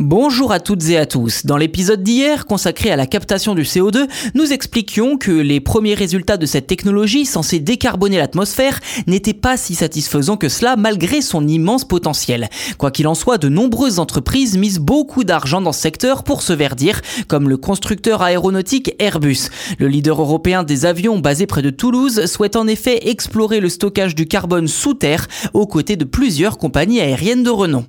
Bonjour à toutes et à tous. Dans l'épisode d'hier, consacré à la captation du CO2, nous expliquions que les premiers résultats de cette technologie censée décarboner l'atmosphère n'étaient pas si satisfaisants que cela malgré son immense potentiel. Quoi qu'il en soit, de nombreuses entreprises misent beaucoup d'argent dans ce secteur pour se verdir, comme le constructeur aéronautique Airbus. Le leader européen des avions basé près de Toulouse souhaite en effet explorer le stockage du carbone sous terre aux côtés de plusieurs compagnies aériennes de renom.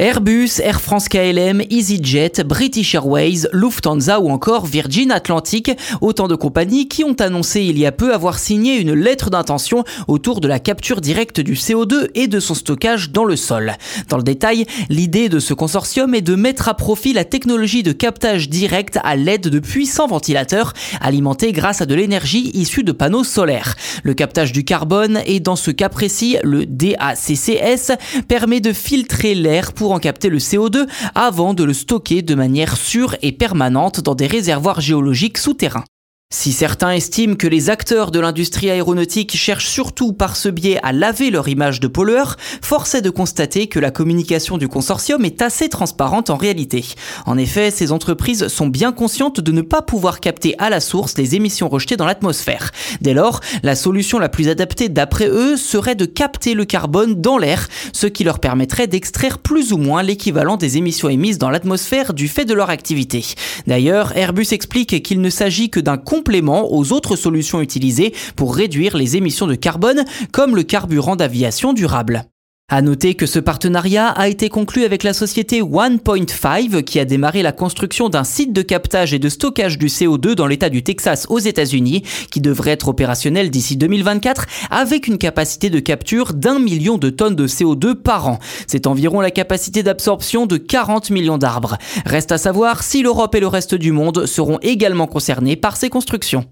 Airbus, Air France KLM, EasyJet, British Airways, Lufthansa ou encore Virgin Atlantic, autant de compagnies qui ont annoncé il y a peu avoir signé une lettre d'intention autour de la capture directe du CO2 et de son stockage dans le sol. Dans le détail, l'idée de ce consortium est de mettre à profit la technologie de captage direct à l'aide de puissants ventilateurs alimentés grâce à de l'énergie issue de panneaux solaires. Le captage du carbone et dans ce cas précis, le DACCS permet de filtrer l'air pour en capter le CO2 avant de le stocker de manière sûre et permanente dans des réservoirs géologiques souterrains. Si certains estiment que les acteurs de l'industrie aéronautique cherchent surtout par ce biais à laver leur image de pollueur, force est de constater que la communication du consortium est assez transparente en réalité. En effet, ces entreprises sont bien conscientes de ne pas pouvoir capter à la source les émissions rejetées dans l'atmosphère. Dès lors, la solution la plus adaptée d'après eux serait de capter le carbone dans l'air, ce qui leur permettrait d'extraire plus ou moins l'équivalent des émissions émises dans l'atmosphère du fait de leur activité. D'ailleurs, Airbus explique qu'il ne s'agit que d'un complément aux autres solutions utilisées pour réduire les émissions de carbone, comme le carburant d'aviation durable. À noter que ce partenariat a été conclu avec la société 1.5 qui a démarré la construction d'un site de captage et de stockage du CO2 dans l'état du Texas aux États-Unis qui devrait être opérationnel d'ici 2024 avec une capacité de capture d'un million de tonnes de CO2 par an. C'est environ la capacité d'absorption de 40 millions d'arbres. Reste à savoir si l'Europe et le reste du monde seront également concernés par ces constructions.